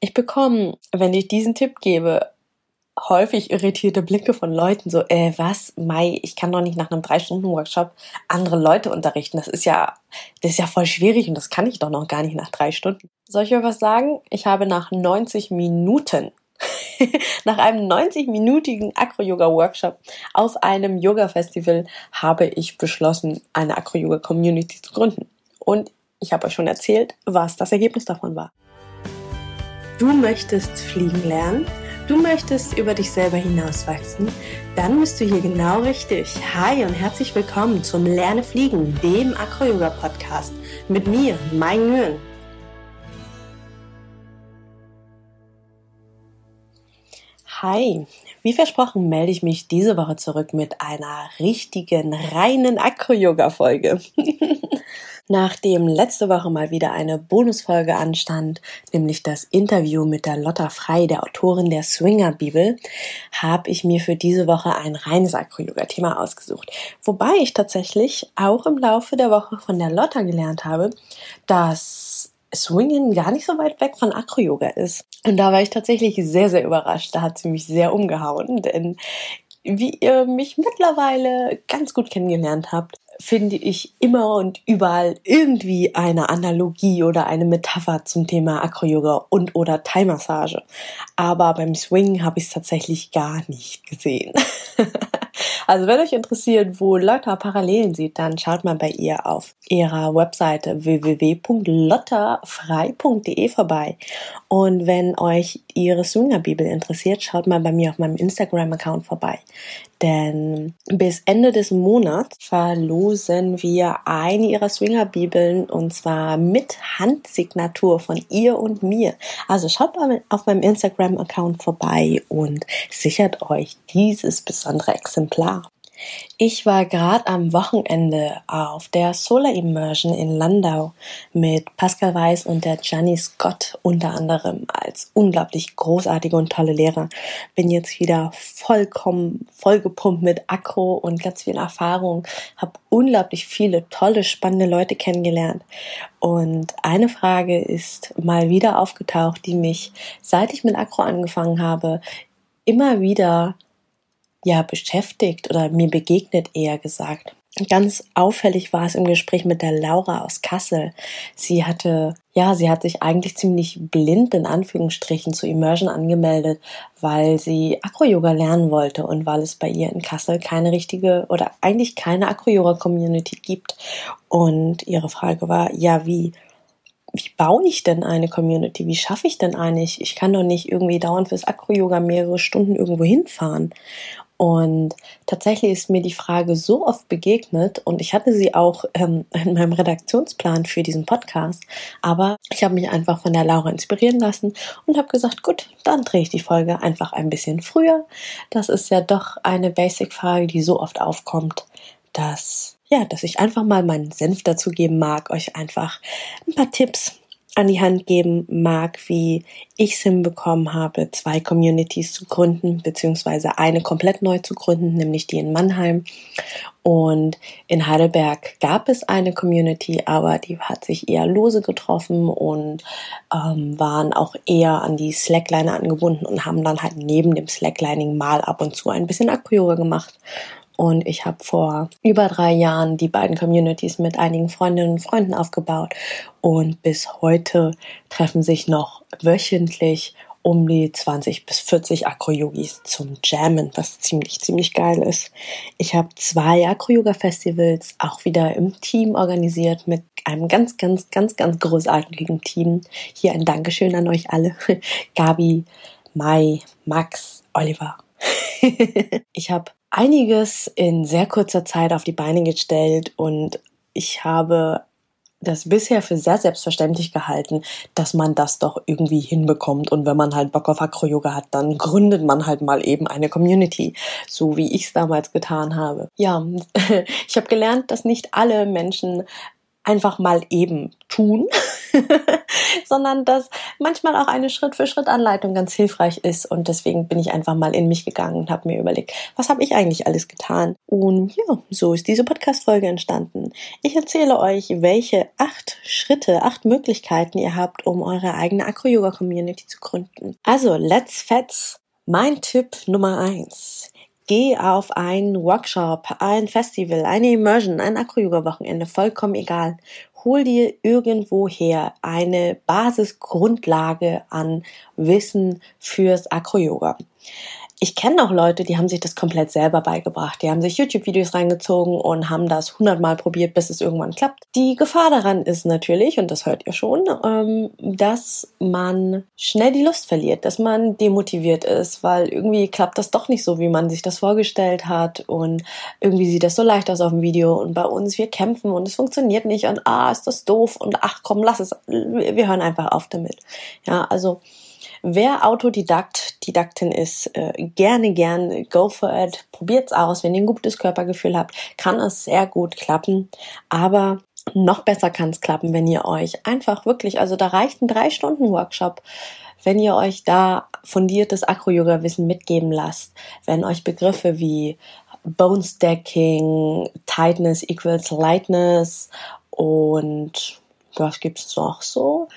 Ich bekomme, wenn ich diesen Tipp gebe, häufig irritierte Blicke von Leuten, so, äh, was, Mai, ich kann doch nicht nach einem Drei-Stunden-Workshop andere Leute unterrichten. Das ist ja, das ist ja voll schwierig und das kann ich doch noch gar nicht nach drei Stunden. Soll ich euch was sagen? Ich habe nach 90 Minuten Nach einem 90-minütigen Acro-Yoga-Workshop auf einem Yoga-Festival habe ich beschlossen, eine Acro-Yoga-Community zu gründen. Und ich habe euch schon erzählt, was das Ergebnis davon war. Du möchtest fliegen lernen? Du möchtest über dich selber hinauswachsen? Dann bist du hier genau richtig. Hi und herzlich willkommen zum Lerne Fliegen, dem Acro-Yoga-Podcast mit mir, Mai Nguyen. Hi, wie versprochen melde ich mich diese Woche zurück mit einer richtigen, reinen Akro-Yoga-Folge. Nachdem letzte Woche mal wieder eine Bonusfolge anstand, nämlich das Interview mit der Lotta Frei, der Autorin der Swinger-Bibel, habe ich mir für diese Woche ein reines Akro-Yoga-Thema ausgesucht. Wobei ich tatsächlich auch im Laufe der Woche von der Lotta gelernt habe, dass Swingen gar nicht so weit weg von Acro-Yoga ist. Und da war ich tatsächlich sehr, sehr überrascht. Da hat sie mich sehr umgehauen, denn wie ihr mich mittlerweile ganz gut kennengelernt habt, finde ich immer und überall irgendwie eine Analogie oder eine Metapher zum Thema Acro-Yoga und oder Thai-Massage. Aber beim Swing habe ich es tatsächlich gar nicht gesehen. Also wenn euch interessiert, wo Lotta Parallelen sieht, dann schaut mal bei ihr auf ihrer Webseite www.lottafrei.de vorbei. Und wenn euch ihre Swinger-Bibel interessiert, schaut mal bei mir auf meinem Instagram-Account vorbei. Denn bis Ende des Monats verlosen wir eine ihrer Swinger-Bibeln und zwar mit Handsignatur von ihr und mir. Also schaut mal auf meinem Instagram-Account vorbei und sichert euch dieses besondere Exemplar. Ich war gerade am Wochenende auf der Solar Immersion in Landau mit Pascal Weiß und der Gianni Scott unter anderem als unglaublich großartige und tolle Lehrer. Bin jetzt wieder vollkommen vollgepumpt mit Akro und ganz viel Erfahrung. Habe unglaublich viele tolle, spannende Leute kennengelernt. Und eine Frage ist mal wieder aufgetaucht, die mich, seit ich mit Akro angefangen habe, immer wieder ja beschäftigt oder mir begegnet eher gesagt. Ganz auffällig war es im Gespräch mit der Laura aus Kassel. Sie hatte, ja, sie hat sich eigentlich ziemlich blind in Anführungsstrichen zu Immersion angemeldet, weil sie Acro-Yoga lernen wollte und weil es bei ihr in Kassel keine richtige oder eigentlich keine Acro-Yoga-Community gibt. Und ihre Frage war, ja, wie, wie baue ich denn eine Community? Wie schaffe ich denn eine? Ich, ich kann doch nicht irgendwie dauernd fürs Acro-Yoga mehrere Stunden irgendwo hinfahren. Und tatsächlich ist mir die Frage so oft begegnet und ich hatte sie auch ähm, in meinem Redaktionsplan für diesen Podcast, aber ich habe mich einfach von der Laura inspirieren lassen und habe gesagt, gut, dann drehe ich die Folge einfach ein bisschen früher. Das ist ja doch eine Basic-Frage, die so oft aufkommt, dass ja, dass ich einfach mal meinen Senf dazu geben mag, euch einfach ein paar Tipps an die Hand geben mag, wie ich es hinbekommen habe, zwei Communities zu gründen, beziehungsweise eine komplett neu zu gründen, nämlich die in Mannheim. Und in Heidelberg gab es eine Community, aber die hat sich eher lose getroffen und ähm, waren auch eher an die Slackliner angebunden und haben dann halt neben dem Slacklining mal ab und zu ein bisschen Akku-Yoga gemacht. Und ich habe vor über drei Jahren die beiden Communities mit einigen Freundinnen und Freunden aufgebaut. Und bis heute treffen sich noch wöchentlich um die 20 bis 40 Acro-Yogis zum Jammen, was ziemlich, ziemlich geil ist. Ich habe zwei Acro-Yoga-Festivals auch wieder im Team organisiert mit einem ganz, ganz, ganz, ganz großartigen Team. Hier ein Dankeschön an euch alle. Gabi, Mai, Max, Oliver. ich habe einiges in sehr kurzer Zeit auf die Beine gestellt und ich habe das bisher für sehr selbstverständlich gehalten, dass man das doch irgendwie hinbekommt. Und wenn man halt Bock auf Acro-Yoga hat, dann gründet man halt mal eben eine Community, so wie ich es damals getan habe. Ja, ich habe gelernt, dass nicht alle Menschen einfach mal eben tun, sondern dass manchmal auch eine Schritt-für-Schritt-Anleitung ganz hilfreich ist. Und deswegen bin ich einfach mal in mich gegangen und habe mir überlegt, was habe ich eigentlich alles getan? Und ja, so ist diese Podcast-Folge entstanden. Ich erzähle euch, welche acht Schritte, acht Möglichkeiten ihr habt, um eure eigene Acro-Yoga-Community zu gründen. Also, let's fetz! Mein Tipp Nummer eins. Geh auf einen Workshop, ein Festival, eine Immersion, ein Acro-Yoga-Wochenende, vollkommen egal hol dir irgendwoher eine Basisgrundlage an Wissen fürs Acro-Yoga. Ich kenne auch Leute, die haben sich das komplett selber beigebracht. Die haben sich YouTube-Videos reingezogen und haben das hundertmal probiert, bis es irgendwann klappt. Die Gefahr daran ist natürlich, und das hört ihr schon, ähm, dass man schnell die Lust verliert, dass man demotiviert ist, weil irgendwie klappt das doch nicht so, wie man sich das vorgestellt hat und irgendwie sieht das so leicht aus auf dem Video und bei uns, wir kämpfen und es funktioniert nicht und ah, ist das doof und ach komm, lass es, wir hören einfach auf damit. Ja, also Wer Autodidakt, Didaktin ist, äh, gerne, gerne, go for it, probiert's aus. Wenn ihr ein gutes Körpergefühl habt, kann es sehr gut klappen. Aber noch besser kann es klappen, wenn ihr euch einfach wirklich, also da reicht ein drei Stunden Workshop, wenn ihr euch da fundiertes Acro-Yoga-Wissen mitgeben lasst, wenn euch Begriffe wie Bone Stacking, Tightness equals Lightness und was gibt's noch so?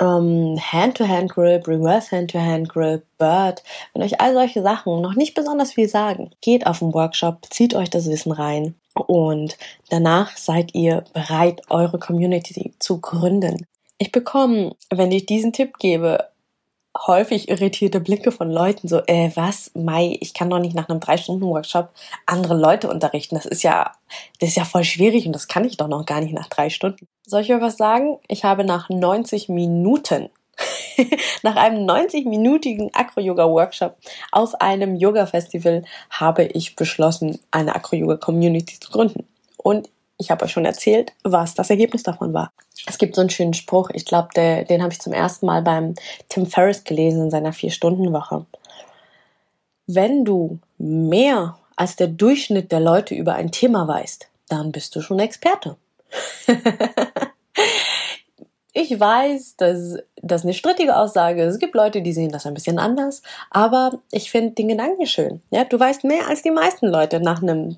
Ähm, Hand-to-Hand-Grip, Reverse-Hand-to-Hand-Grip, Bird. Wenn euch all solche Sachen noch nicht besonders viel sagen, geht auf den Workshop, zieht euch das Wissen rein und danach seid ihr bereit, eure Community zu gründen. Ich bekomme, wenn ich diesen Tipp gebe, häufig irritierte Blicke von Leuten, so, äh, was, Mai, ich kann doch nicht nach einem drei Stunden Workshop andere Leute unterrichten. Das ist ja, das ist ja voll schwierig und das kann ich doch noch gar nicht nach drei Stunden. Soll ich euch was sagen? Ich habe nach 90 Minuten, nach einem 90-minütigen Acro-Yoga-Workshop auf einem Yoga-Festival habe ich beschlossen, eine Acro-Yoga-Community zu gründen. Und ich habe euch schon erzählt, was das Ergebnis davon war. Es gibt so einen schönen Spruch, ich glaube, den habe ich zum ersten Mal beim Tim Ferriss gelesen in seiner Vier-Stunden-Woche. Wenn du mehr als der Durchschnitt der Leute über ein Thema weißt, dann bist du schon Experte. ich weiß, dass das eine strittige Aussage ist. Es gibt Leute, die sehen das ein bisschen anders, aber ich finde den Gedanken schön. Ja, du weißt mehr als die meisten Leute nach einem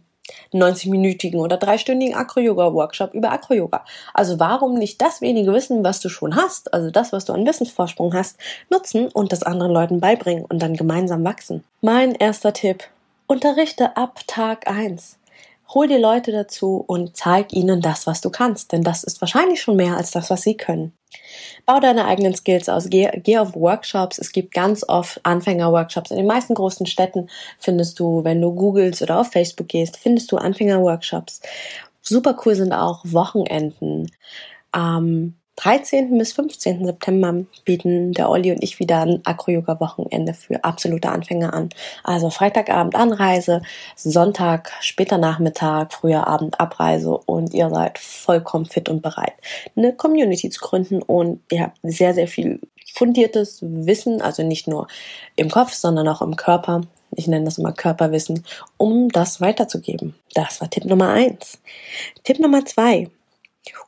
90-minütigen oder dreistündigen Acro-Yoga-Workshop über Acro-Yoga. Also warum nicht das wenige Wissen, was du schon hast, also das, was du an Wissensvorsprung hast, nutzen und das anderen Leuten beibringen und dann gemeinsam wachsen? Mein erster Tipp. Unterrichte ab Tag 1. Hol dir Leute dazu und zeig ihnen das, was du kannst, denn das ist wahrscheinlich schon mehr als das, was sie können. Bau deine eigenen Skills aus, geh, geh auf Workshops. Es gibt ganz oft Anfänger-Workshops. In den meisten großen Städten findest du, wenn du googelst oder auf Facebook gehst, findest du Anfänger-Workshops. Super cool sind auch Wochenenden. Ähm, 13. bis 15. September bieten der Olli und ich wieder ein Acro-Yoga-Wochenende für absolute Anfänger an. Also Freitagabend Anreise, Sonntag später Nachmittag, früher Abend Abreise und ihr seid vollkommen fit und bereit, eine Community zu gründen und ihr habt sehr, sehr viel fundiertes Wissen, also nicht nur im Kopf, sondern auch im Körper. Ich nenne das immer Körperwissen, um das weiterzugeben. Das war Tipp Nummer eins. Tipp Nummer zwei.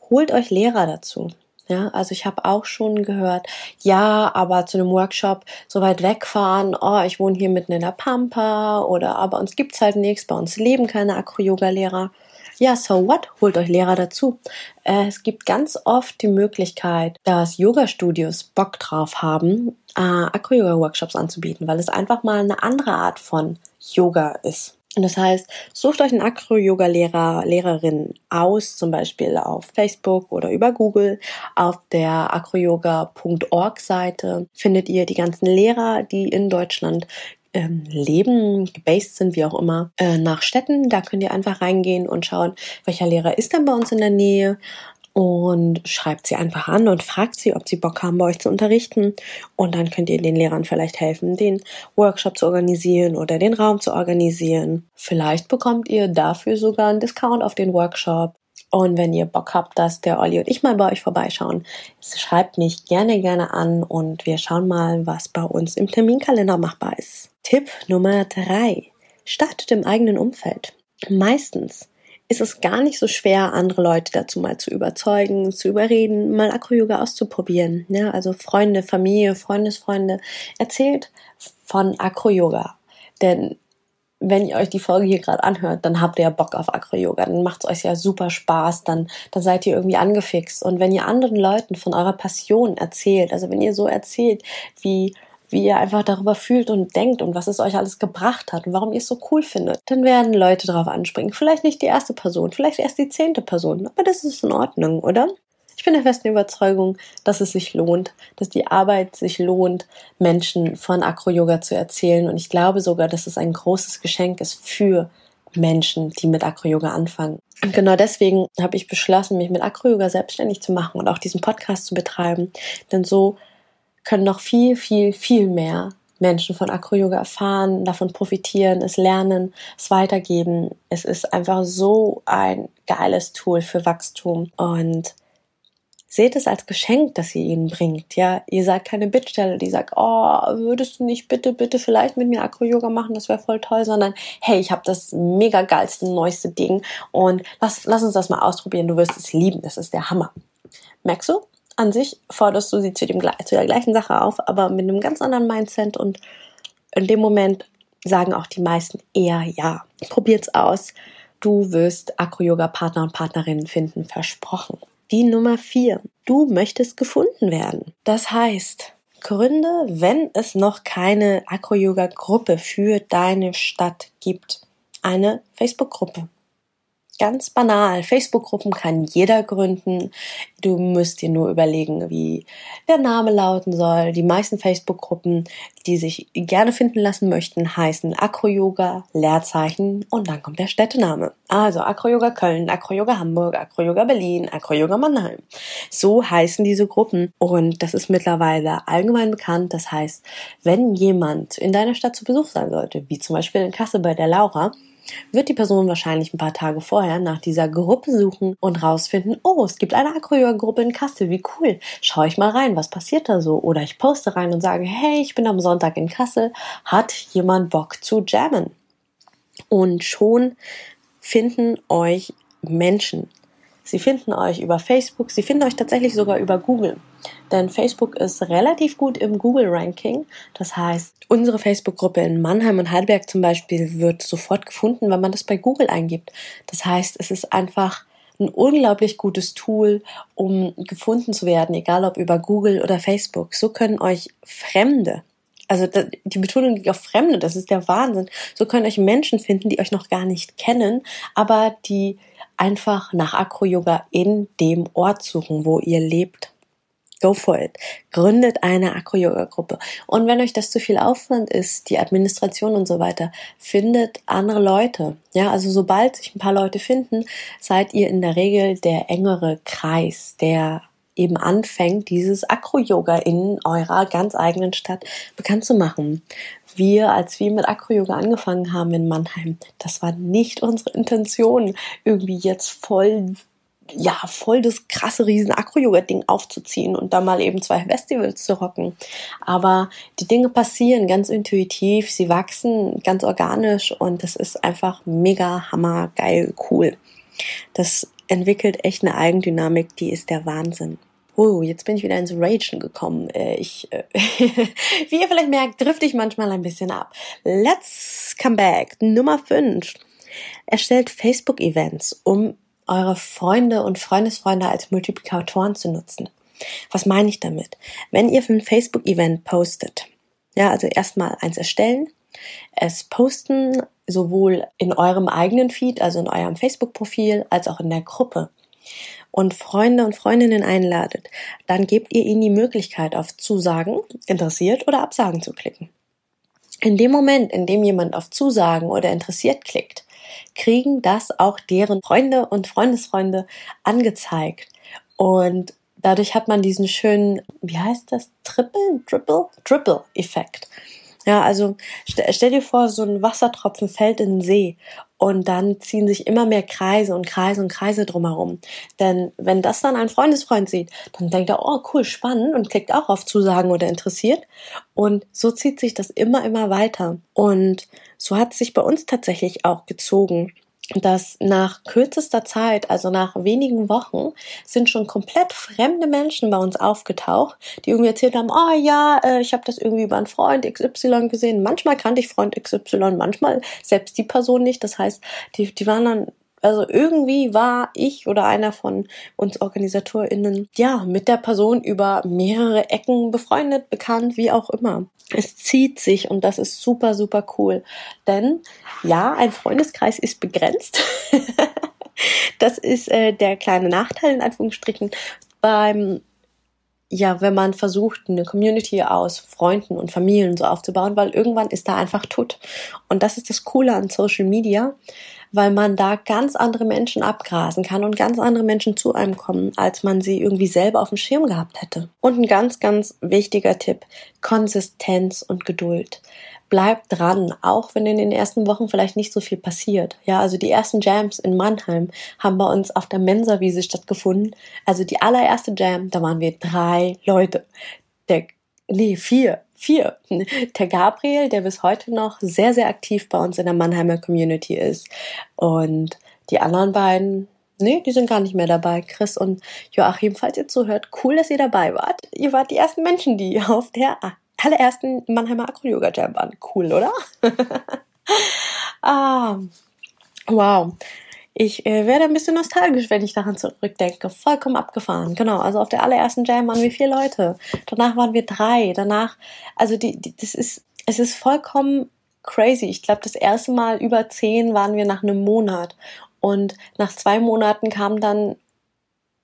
Holt euch Lehrer dazu. Ja, also ich habe auch schon gehört, ja, aber zu einem Workshop so weit wegfahren, oh, ich wohne hier mitten in der Pampa oder aber uns gibt's halt nichts, bei uns leben keine Acro-Yoga-Lehrer. Ja, so what? Holt euch Lehrer dazu. Äh, es gibt ganz oft die Möglichkeit, dass Yoga-Studios Bock drauf haben, äh, Acro-Yoga-Workshops anzubieten, weil es einfach mal eine andere Art von Yoga ist. Und das heißt, sucht euch einen Acro-Yoga-Lehrer, Lehrerin aus, zum Beispiel auf Facebook oder über Google. Auf der acroyoga.org Seite findet ihr die ganzen Lehrer, die in Deutschland ähm, leben, gebased sind, wie auch immer, äh, nach Städten. Da könnt ihr einfach reingehen und schauen, welcher Lehrer ist denn bei uns in der Nähe und schreibt sie einfach an und fragt sie, ob sie Bock haben, bei euch zu unterrichten. Und dann könnt ihr den Lehrern vielleicht helfen, den Workshop zu organisieren oder den Raum zu organisieren. Vielleicht bekommt ihr dafür sogar einen Discount auf den Workshop. Und wenn ihr Bock habt, dass der Olli und ich mal bei euch vorbeischauen, schreibt mich gerne, gerne an und wir schauen mal, was bei uns im Terminkalender machbar ist. Tipp Nummer drei: Startet im eigenen Umfeld. Meistens ist es gar nicht so schwer, andere Leute dazu mal zu überzeugen, zu überreden, mal Acro-Yoga auszuprobieren. Ja, also Freunde, Familie, Freundesfreunde, erzählt von Acro-Yoga. Denn wenn ihr euch die Folge hier gerade anhört, dann habt ihr ja Bock auf Acro-Yoga, dann macht es euch ja super Spaß, dann, dann seid ihr irgendwie angefixt. Und wenn ihr anderen Leuten von eurer Passion erzählt, also wenn ihr so erzählt, wie wie ihr einfach darüber fühlt und denkt und was es euch alles gebracht hat und warum ihr es so cool findet, dann werden Leute darauf anspringen. Vielleicht nicht die erste Person, vielleicht erst die zehnte Person, aber das ist in Ordnung, oder? Ich bin der festen Überzeugung, dass es sich lohnt, dass die Arbeit sich lohnt, Menschen von Acro-Yoga zu erzählen. Und ich glaube sogar, dass es ein großes Geschenk ist für Menschen, die mit Acro-Yoga anfangen. Und genau deswegen habe ich beschlossen, mich mit Acro-Yoga selbstständig zu machen und auch diesen Podcast zu betreiben. Denn so können noch viel, viel, viel mehr Menschen von Acro-Yoga erfahren, davon profitieren, es lernen, es weitergeben. Es ist einfach so ein geiles Tool für Wachstum und seht es als Geschenk, das ihr ihnen bringt. Ja, ihr seid keine Bittstelle, die sagt, oh, würdest du nicht bitte, bitte vielleicht mit mir Acro-Yoga machen, das wäre voll toll, sondern hey, ich habe das mega geilste, neueste Ding und lass, lass uns das mal ausprobieren, du wirst es lieben, das ist der Hammer. Merkst du? An sich forderst du sie zu, dem, zu der gleichen Sache auf, aber mit einem ganz anderen Mindset und in dem Moment sagen auch die meisten eher ja. Probiert's aus. Du wirst Acro-Yoga-Partner und Partnerinnen finden, versprochen. Die Nummer vier. Du möchtest gefunden werden. Das heißt, gründe, wenn es noch keine Acro-Yoga-Gruppe für deine Stadt gibt, eine Facebook-Gruppe. Ganz banal. Facebook-Gruppen kann jeder gründen. Du musst dir nur überlegen, wie der Name lauten soll. Die meisten Facebook-Gruppen, die sich gerne finden lassen möchten, heißen Acro-Yoga, Leerzeichen und dann kommt der Städtename. Also Acro-Yoga Köln, Acro-Yoga Hamburg, Acro-Yoga Berlin, Acro-Yoga Mannheim. So heißen diese Gruppen und das ist mittlerweile allgemein bekannt. Das heißt, wenn jemand in deiner Stadt zu Besuch sein sollte, wie zum Beispiel in Kassel bei der Laura, wird die Person wahrscheinlich ein paar Tage vorher nach dieser Gruppe suchen und rausfinden, oh, es gibt eine Acro-Yoga-Gruppe in Kassel, wie cool. Schau ich mal rein, was passiert da so? Oder ich poste rein und sage, hey, ich bin am Sonntag in Kassel, hat jemand Bock zu jammen? Und schon finden euch Menschen. Sie finden euch über Facebook, sie finden euch tatsächlich sogar über Google. Denn Facebook ist relativ gut im Google-Ranking. Das heißt, unsere Facebook-Gruppe in Mannheim und Heidelberg zum Beispiel wird sofort gefunden, wenn man das bei Google eingibt. Das heißt, es ist einfach ein unglaublich gutes Tool, um gefunden zu werden, egal ob über Google oder Facebook. So können euch Fremde, also die Betonung liegt auf Fremde, das ist der Wahnsinn. So können euch Menschen finden, die euch noch gar nicht kennen, aber die einfach nach Acro-Yoga in dem Ort suchen, wo ihr lebt. Go for it. Gründet eine Acro-Yoga-Gruppe. Und wenn euch das zu viel Aufwand ist, die Administration und so weiter, findet andere Leute. Ja, also sobald sich ein paar Leute finden, seid ihr in der Regel der engere Kreis, der eben anfängt, dieses Acro-Yoga in eurer ganz eigenen Stadt bekannt zu machen. Wir, als wir mit Acro-Yoga angefangen haben in Mannheim, das war nicht unsere Intention, irgendwie jetzt voll ja, voll das krasse riesen Acro-Yoga-Ding aufzuziehen und da mal eben zwei Festivals zu rocken. Aber die Dinge passieren ganz intuitiv, sie wachsen ganz organisch und das ist einfach mega hammer geil cool. Das entwickelt echt eine Eigendynamik, die ist der Wahnsinn. Oh, jetzt bin ich wieder ins Ragen gekommen. Äh, ich, äh, wie ihr vielleicht merkt, drifte ich manchmal ein bisschen ab. Let's come back. Nummer 5. Erstellt Facebook-Events, um eure Freunde und Freundesfreunde als Multiplikatoren zu nutzen. Was meine ich damit? Wenn ihr ein Facebook-Event postet, ja, also erstmal eins erstellen, es posten sowohl in eurem eigenen Feed, also in eurem Facebook-Profil, als auch in der Gruppe und Freunde und Freundinnen einladet, dann gebt ihr ihnen die Möglichkeit auf Zusagen, interessiert oder Absagen zu klicken. In dem Moment, in dem jemand auf Zusagen oder interessiert klickt, kriegen das auch deren Freunde und Freundesfreunde angezeigt. Und dadurch hat man diesen schönen, wie heißt das? Triple, Triple, Triple-Effekt. Ja, also stell dir vor, so ein Wassertropfen fällt in den See und dann ziehen sich immer mehr Kreise und Kreise und Kreise drumherum. Denn wenn das dann ein Freundesfreund sieht, dann denkt er, oh cool, spannend und klickt auch auf Zusagen oder interessiert. Und so zieht sich das immer, immer weiter. Und so hat es sich bei uns tatsächlich auch gezogen. Dass nach kürzester Zeit, also nach wenigen Wochen, sind schon komplett fremde Menschen bei uns aufgetaucht, die irgendwie erzählt haben, oh ja, äh, ich habe das irgendwie über einen Freund XY gesehen. Manchmal kannte ich Freund XY, manchmal selbst die Person nicht. Das heißt, die, die waren dann also irgendwie war ich oder einer von uns OrganisatorInnen ja mit der Person über mehrere Ecken befreundet, bekannt, wie auch immer. Es zieht sich und das ist super, super cool. Denn ja, ein Freundeskreis ist begrenzt. das ist äh, der kleine Nachteil in Anführungsstrichen beim ja, wenn man versucht, eine Community aus Freunden und Familien so aufzubauen, weil irgendwann ist da einfach tot. Und das ist das Coole an Social Media weil man da ganz andere Menschen abgrasen kann und ganz andere Menschen zu einem kommen, als man sie irgendwie selber auf dem Schirm gehabt hätte. Und ein ganz, ganz wichtiger Tipp, Konsistenz und Geduld. Bleibt dran, auch wenn in den ersten Wochen vielleicht nicht so viel passiert. Ja, also die ersten Jams in Mannheim haben bei uns auf der Mensa-Wiese stattgefunden. Also die allererste Jam, da waren wir drei Leute. Der, nee, vier vier. Der Gabriel, der bis heute noch sehr, sehr aktiv bei uns in der Mannheimer Community ist. Und die anderen beiden, nee, die sind gar nicht mehr dabei. Chris und Joachim, falls ihr zuhört, cool, dass ihr dabei wart. Ihr wart die ersten Menschen, die auf der allerersten Mannheimer Acro-Yoga Jam waren. Cool, oder? ah, wow. Ich äh, werde ein bisschen nostalgisch, wenn ich daran zurückdenke. Vollkommen abgefahren. Genau. Also auf der allerersten Jam waren wir vier Leute. Danach waren wir drei. Danach, also die, die das ist, es ist vollkommen crazy. Ich glaube, das erste Mal über zehn waren wir nach einem Monat. Und nach zwei Monaten kam dann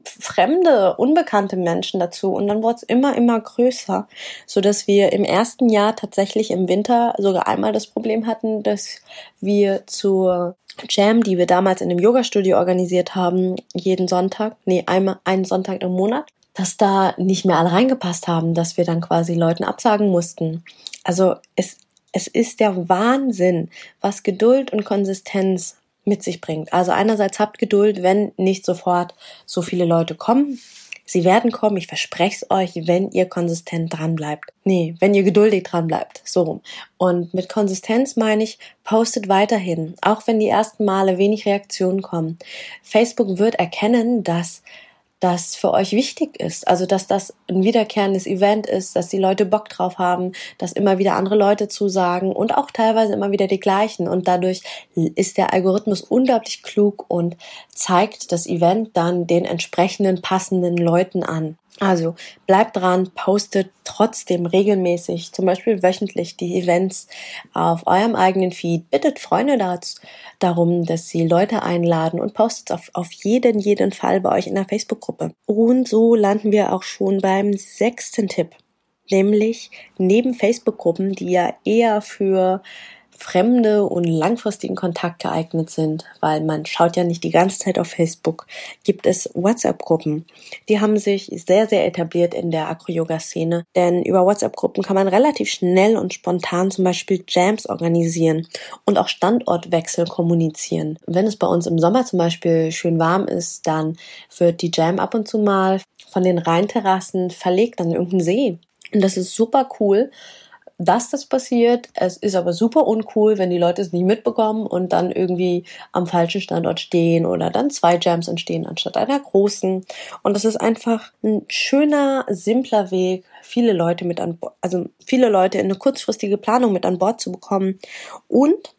fremde, unbekannte Menschen dazu und dann wurde es immer, immer größer, so dass wir im ersten Jahr tatsächlich im Winter sogar einmal das Problem hatten, dass wir zur Jam, die wir damals in dem Yoga-Studio organisiert haben, jeden Sonntag, nee, einmal einen Sonntag im Monat, dass da nicht mehr alle reingepasst haben, dass wir dann quasi Leuten absagen mussten. Also es, es ist der Wahnsinn, was Geduld und Konsistenz mit sich bringt. Also einerseits habt Geduld, wenn nicht sofort so viele Leute kommen. Sie werden kommen, ich verspreche es euch, wenn ihr konsistent dran bleibt. Nee, wenn ihr geduldig dran bleibt. So rum. Und mit Konsistenz meine ich, postet weiterhin, auch wenn die ersten Male wenig Reaktionen kommen. Facebook wird erkennen, dass das für euch wichtig ist. Also, dass das ein wiederkehrendes Event ist, dass die Leute Bock drauf haben, dass immer wieder andere Leute zusagen und auch teilweise immer wieder die gleichen. Und dadurch ist der Algorithmus unglaublich klug und zeigt das Event dann den entsprechenden passenden Leuten an. Also bleibt dran, postet trotzdem regelmäßig, zum Beispiel wöchentlich, die Events auf eurem eigenen Feed. Bittet Freunde darum, dass sie Leute einladen und postet auf, auf jeden, jeden Fall bei euch in der Facebook-Gruppe. Und so landen wir auch schon beim sechsten Tipp. Nämlich neben Facebook-Gruppen, die ja eher für fremde und langfristigen Kontakt geeignet sind, weil man schaut ja nicht die ganze Zeit auf Facebook, gibt es WhatsApp-Gruppen. Die haben sich sehr, sehr etabliert in der Acro-Yoga-Szene, denn über WhatsApp-Gruppen kann man relativ schnell und spontan zum Beispiel Jams organisieren und auch Standortwechsel kommunizieren. Wenn es bei uns im Sommer zum Beispiel schön warm ist, dann wird die Jam ab und zu mal von den Rheinterrassen verlegt an irgendeinen See. Und das ist super cool, dass das passiert. Es ist aber super uncool, wenn die Leute es nicht mitbekommen und dann irgendwie am falschen Standort stehen oder dann zwei Jams entstehen anstatt einer großen. Und das ist einfach ein schöner, simpler Weg, viele Leute mit an also viele Leute in eine kurzfristige Planung mit an Bord zu bekommen. Und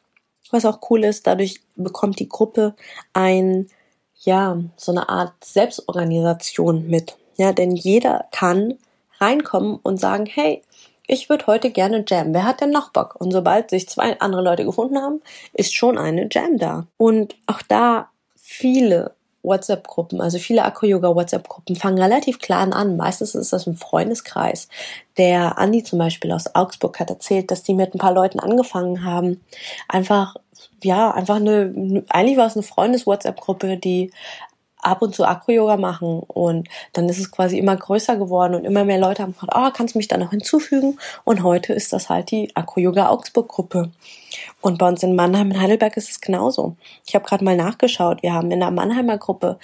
was auch cool ist, dadurch bekommt die Gruppe ein, ja, so eine Art Selbstorganisation mit. Ja, denn jeder kann reinkommen und sagen, hey, ich würde heute gerne Jam. Wer hat denn noch Bock? Und sobald sich zwei andere Leute gefunden haben, ist schon eine Jam da. Und auch da viele WhatsApp-Gruppen, also viele Akro-Yoga-WhatsApp-Gruppen fangen relativ klein an. Meistens ist das ein Freundeskreis. Der Andi zum Beispiel aus Augsburg hat erzählt, dass die mit ein paar Leuten angefangen haben. Einfach, ja, einfach eine, eigentlich war es eine Freundes-WhatsApp-Gruppe, die ab und zu Acro-Yoga machen und dann ist es quasi immer größer geworden und immer mehr Leute haben gefragt, oh, kannst du mich da noch hinzufügen? Und heute ist das halt die Acro-Yoga Augsburg-Gruppe. Und bei uns in Mannheim in Heidelberg ist es genauso. Ich habe gerade mal nachgeschaut, wir haben in der Mannheimer Gruppe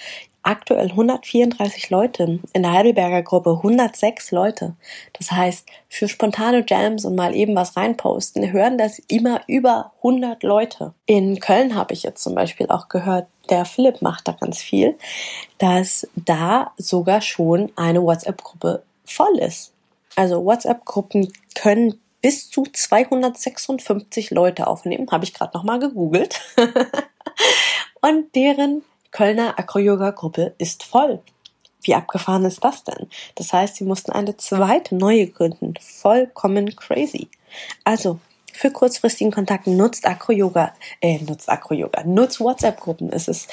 aktuell 134 Leute, in der Heidelberger Gruppe 106 Leute. Das heißt, für spontane Jams und mal eben was reinposten, hören das immer über 100 Leute. In Köln habe ich jetzt zum Beispiel auch gehört, der Philipp macht da ganz viel, dass da sogar schon eine WhatsApp-Gruppe voll ist. Also WhatsApp-Gruppen können bis zu 256 Leute aufnehmen, habe ich gerade nochmal gegoogelt. und deren Kölner Acro-Yoga-Gruppe ist voll. Wie abgefahren ist das denn? Das heißt, sie mussten eine zweite neue gründen. Vollkommen crazy. Also, für kurzfristigen Kontakt nutzt Acro-Yoga, äh, nutzt Acro-Yoga, nutzt WhatsApp-Gruppen. Es ist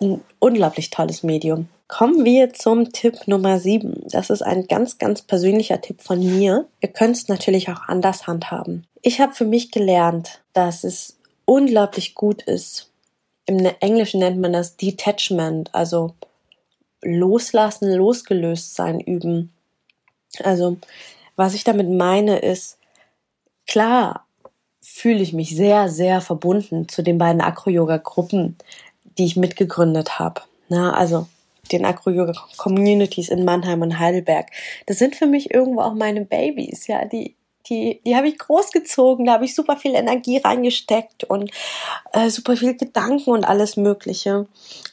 ein unglaublich tolles Medium. Kommen wir zum Tipp Nummer 7. Das ist ein ganz, ganz persönlicher Tipp von mir. Ihr könnt es natürlich auch anders handhaben. Ich habe für mich gelernt, dass es unglaublich gut ist. Im Englischen nennt man das Detachment, also loslassen, losgelöst sein üben. Also, was ich damit meine ist, klar, fühle ich mich sehr, sehr verbunden zu den beiden Acro-Yoga-Gruppen, die ich mitgegründet habe. Na, also den Acro-Yoga-Communities in Mannheim und Heidelberg. Das sind für mich irgendwo auch meine Babys, ja, die die, die habe ich großgezogen, da habe ich super viel Energie reingesteckt und äh, super viel Gedanken und alles Mögliche.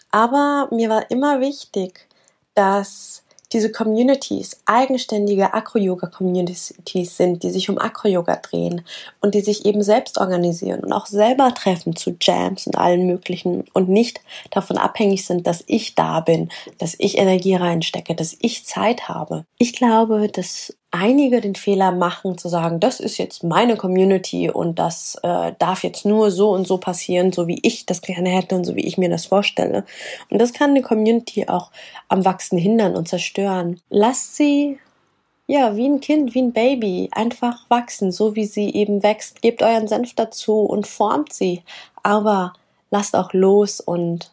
Aber mir war immer wichtig, dass diese Communities eigenständige Acro-Yoga-Communities sind, die sich um Acro-Yoga drehen und die sich eben selbst organisieren und auch selber treffen zu Jams und allen möglichen und nicht davon abhängig sind, dass ich da bin, dass ich Energie reinstecke, dass ich Zeit habe. Ich glaube, dass einige den Fehler machen zu sagen, das ist jetzt meine Community und das äh, darf jetzt nur so und so passieren, so wie ich das gerne hätte und so wie ich mir das vorstelle. Und das kann eine Community auch am Wachsen hindern und zerstören. Lasst sie ja, wie ein Kind, wie ein Baby, einfach wachsen, so wie sie eben wächst. Gebt euren Senf dazu und formt sie. Aber lasst auch los und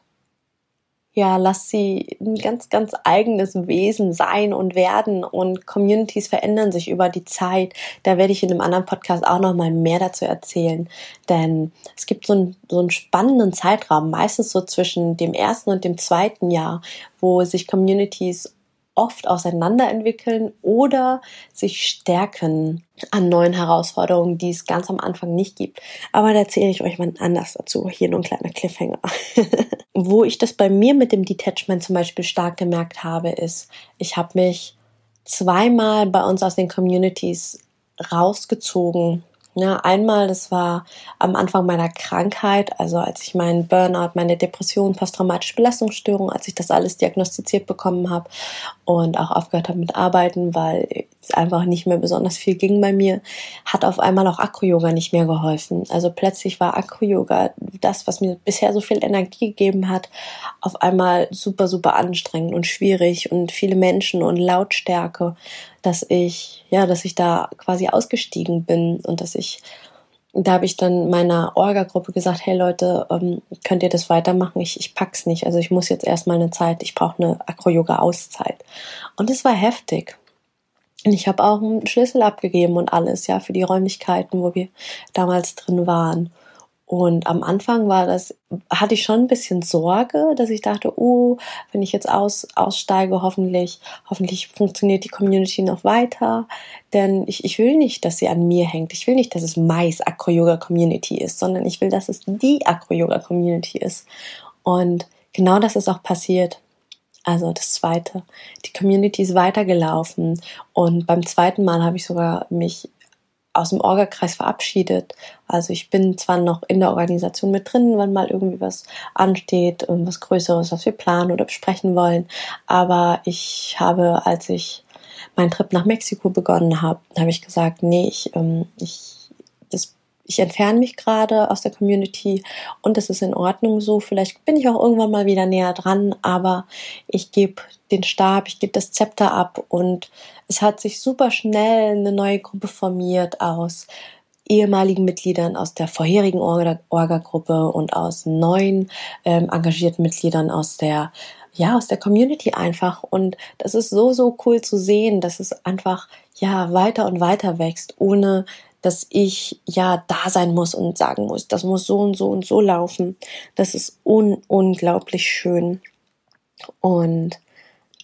ja, lass sie ein ganz, ganz eigenes Wesen sein und werden und Communities verändern sich über die Zeit. Da werde ich in einem anderen Podcast auch noch mal mehr dazu erzählen, denn es gibt so einen, so einen spannenden Zeitraum, meistens so zwischen dem ersten und dem zweiten Jahr, wo sich Communities oft auseinanderentwickeln oder sich stärken an neuen Herausforderungen, die es ganz am Anfang nicht gibt. Aber da erzähle ich euch mal anders dazu. Hier nur ein kleiner Cliffhanger. Wo ich das bei mir mit dem Detachment zum Beispiel stark gemerkt habe, ist, ich habe mich zweimal bei uns aus den Communities rausgezogen ja, einmal, das war am Anfang meiner Krankheit, also als ich meinen Burnout, meine Depression, posttraumatische Belastungsstörung, als ich das alles diagnostiziert bekommen habe und auch aufgehört habe mit Arbeiten, weil es einfach nicht mehr besonders viel ging bei mir, hat auf einmal auch Akro-Yoga nicht mehr geholfen. Also plötzlich war Akro-Yoga das, was mir bisher so viel Energie gegeben hat, auf einmal super, super anstrengend und schwierig und viele Menschen und Lautstärke dass ich, ja, dass ich da quasi ausgestiegen bin und dass ich, da habe ich dann meiner Orga-Gruppe gesagt, hey Leute, ähm, könnt ihr das weitermachen? Ich, ich pack's nicht. Also ich muss jetzt erstmal eine Zeit, ich brauche eine Acro-Yoga-Auszeit. Und es war heftig. Und ich habe auch einen Schlüssel abgegeben und alles, ja, für die Räumlichkeiten, wo wir damals drin waren. Und am Anfang war das, hatte ich schon ein bisschen Sorge, dass ich dachte, oh, wenn ich jetzt aus, aussteige, hoffentlich, hoffentlich funktioniert die Community noch weiter. Denn ich, ich will nicht, dass sie an mir hängt. Ich will nicht, dass es Mais Acro-Yoga Community ist, sondern ich will, dass es die Acro-Yoga Community ist. Und genau das ist auch passiert. Also das zweite. Die Community ist weitergelaufen. Und beim zweiten Mal habe ich sogar mich aus dem Orgakreis verabschiedet. Also ich bin zwar noch in der Organisation mit drin, wenn mal irgendwie was ansteht, irgendwas Größeres, was wir planen oder besprechen wollen, aber ich habe, als ich meinen Trip nach Mexiko begonnen habe, habe ich gesagt, nee, ich, ähm, ich ich entferne mich gerade aus der Community und es ist in Ordnung so. Vielleicht bin ich auch irgendwann mal wieder näher dran, aber ich gebe den Stab, ich gebe das Zepter ab und es hat sich super schnell eine neue Gruppe formiert aus ehemaligen Mitgliedern aus der vorherigen Orga-Gruppe und aus neuen ähm, engagierten Mitgliedern aus der ja, aus der Community einfach. Und das ist so, so cool zu sehen, dass es einfach, ja, weiter und weiter wächst, ohne dass ich ja da sein muss und sagen muss, das muss so und so und so laufen. Das ist un unglaublich schön. Und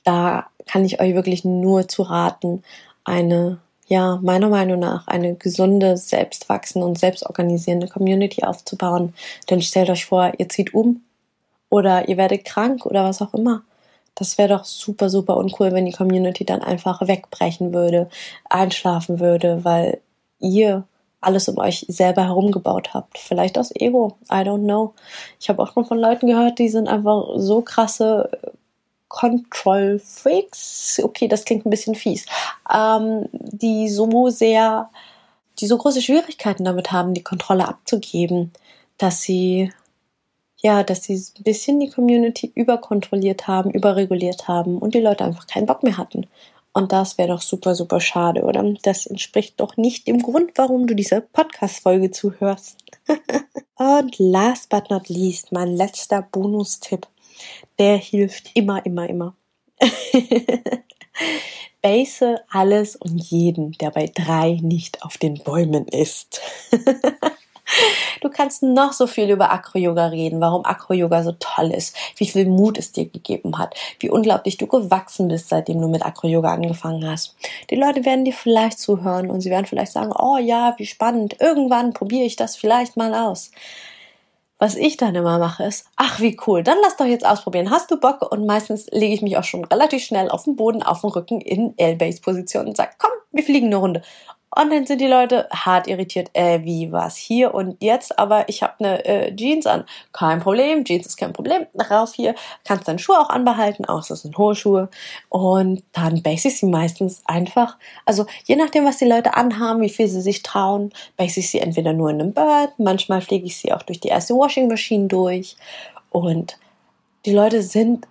da kann ich euch wirklich nur zu raten, eine, ja, meiner Meinung nach, eine gesunde, selbstwachsende und selbstorganisierende Community aufzubauen. Denn stellt euch vor, ihr zieht um oder ihr werdet krank oder was auch immer. Das wäre doch super, super uncool, wenn die Community dann einfach wegbrechen würde, einschlafen würde, weil ihr alles um euch selber herumgebaut habt. Vielleicht aus Ego. I don't know. Ich habe auch schon von Leuten gehört, die sind einfach so krasse Control Freaks. Okay, das klingt ein bisschen fies. Ähm, die so sehr, die so große Schwierigkeiten damit haben, die Kontrolle abzugeben, dass sie ja, dass sie ein bisschen die Community überkontrolliert haben, überreguliert haben und die Leute einfach keinen Bock mehr hatten. Und das wäre doch super, super schade, oder? Das entspricht doch nicht dem Grund, warum du diese Podcast-Folge zuhörst. und last but not least, mein letzter Bonustipp. Der hilft immer, immer, immer. Base alles und jeden, der bei drei nicht auf den Bäumen ist. Du kannst noch so viel über Acro-Yoga reden, warum Acro-Yoga so toll ist, wie viel Mut es dir gegeben hat, wie unglaublich du gewachsen bist, seitdem du mit Acro-Yoga angefangen hast. Die Leute werden dir vielleicht zuhören und sie werden vielleicht sagen, oh ja, wie spannend, irgendwann probiere ich das vielleicht mal aus. Was ich dann immer mache ist, ach wie cool, dann lass doch jetzt ausprobieren. Hast du Bock? Und meistens lege ich mich auch schon relativ schnell auf den Boden, auf den Rücken in L-Base-Position und sage, komm, wir fliegen eine Runde. Und dann sind die Leute hart irritiert, äh, wie was hier und jetzt, aber ich habe eine äh, Jeans an. Kein Problem, Jeans ist kein Problem. Rauf hier, kannst deine Schuhe auch anbehalten, außer es sind hohe Schuhe. Und dann base ich sie meistens einfach, also je nachdem, was die Leute anhaben, wie viel sie sich trauen, base ich sie entweder nur in einem Bird, manchmal fliege ich sie auch durch die erste Washing Machine durch. Und die Leute sind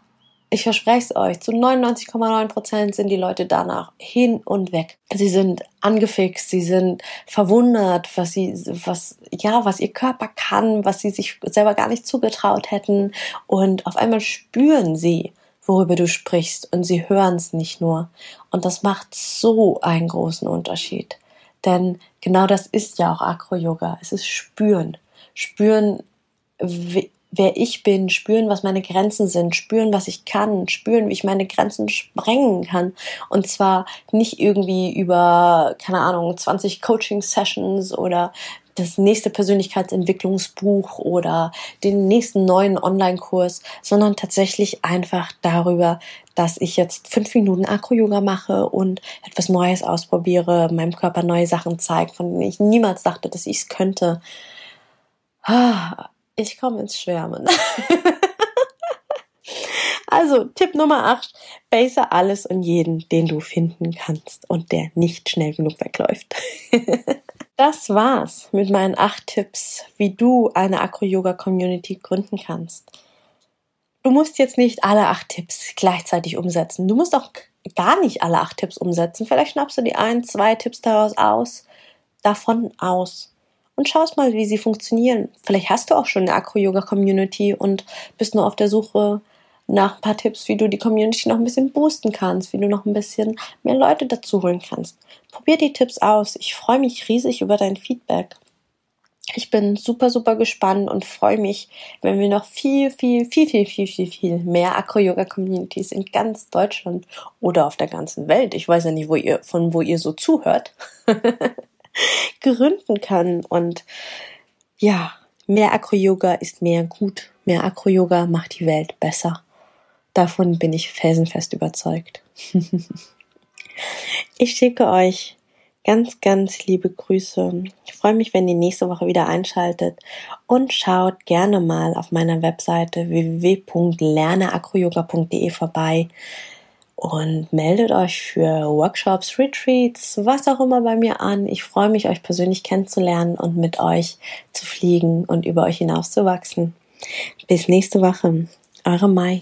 ich verspreche es euch, zu 99,9 Prozent sind die Leute danach hin und weg. Sie sind angefixt, sie sind verwundert, was sie, was, ja, was ihr Körper kann, was sie sich selber gar nicht zugetraut hätten. Und auf einmal spüren sie, worüber du sprichst und sie hören es nicht nur. Und das macht so einen großen Unterschied. Denn genau das ist ja auch Acro-Yoga. Es ist spüren. Spüren, wer ich bin, spüren, was meine Grenzen sind, spüren, was ich kann, spüren, wie ich meine Grenzen sprengen kann. Und zwar nicht irgendwie über, keine Ahnung, 20 Coaching-Sessions oder das nächste Persönlichkeitsentwicklungsbuch oder den nächsten neuen Online-Kurs, sondern tatsächlich einfach darüber, dass ich jetzt fünf Minuten Akro-Yoga mache und etwas Neues ausprobiere, meinem Körper neue Sachen zeige, von denen ich niemals dachte, dass ich es könnte. Ich komme ins Schwärmen. also, Tipp Nummer 8. Base alles und jeden, den du finden kannst und der nicht schnell genug wegläuft. das war's mit meinen acht Tipps, wie du eine Acro-Yoga-Community gründen kannst. Du musst jetzt nicht alle acht Tipps gleichzeitig umsetzen. Du musst auch gar nicht alle acht Tipps umsetzen. Vielleicht schnappst du die ein, zwei Tipps daraus aus, davon aus und schaust mal, wie sie funktionieren. Vielleicht hast du auch schon eine Acro-Yoga-Community und bist nur auf der Suche nach ein paar Tipps, wie du die Community noch ein bisschen boosten kannst, wie du noch ein bisschen mehr Leute dazu holen kannst. Probier die Tipps aus. Ich freue mich riesig über dein Feedback. Ich bin super, super gespannt und freue mich, wenn wir noch viel, viel, viel, viel, viel, viel, viel mehr Acro-Yoga-Communities in ganz Deutschland oder auf der ganzen Welt. Ich weiß ja nicht, wo ihr, von wo ihr so zuhört. gründen kann. Und ja, mehr Acro-Yoga ist mehr gut. Mehr Acro-Yoga macht die Welt besser. Davon bin ich felsenfest überzeugt. ich schicke euch ganz, ganz liebe Grüße. Ich freue mich, wenn ihr nächste Woche wieder einschaltet und schaut gerne mal auf meiner Webseite www.lerneacroyoga.de vorbei und meldet euch für Workshops, Retreats, was auch immer bei mir an. Ich freue mich, euch persönlich kennenzulernen und mit euch zu fliegen und über euch hinaus zu wachsen. Bis nächste Woche. Eure Mai.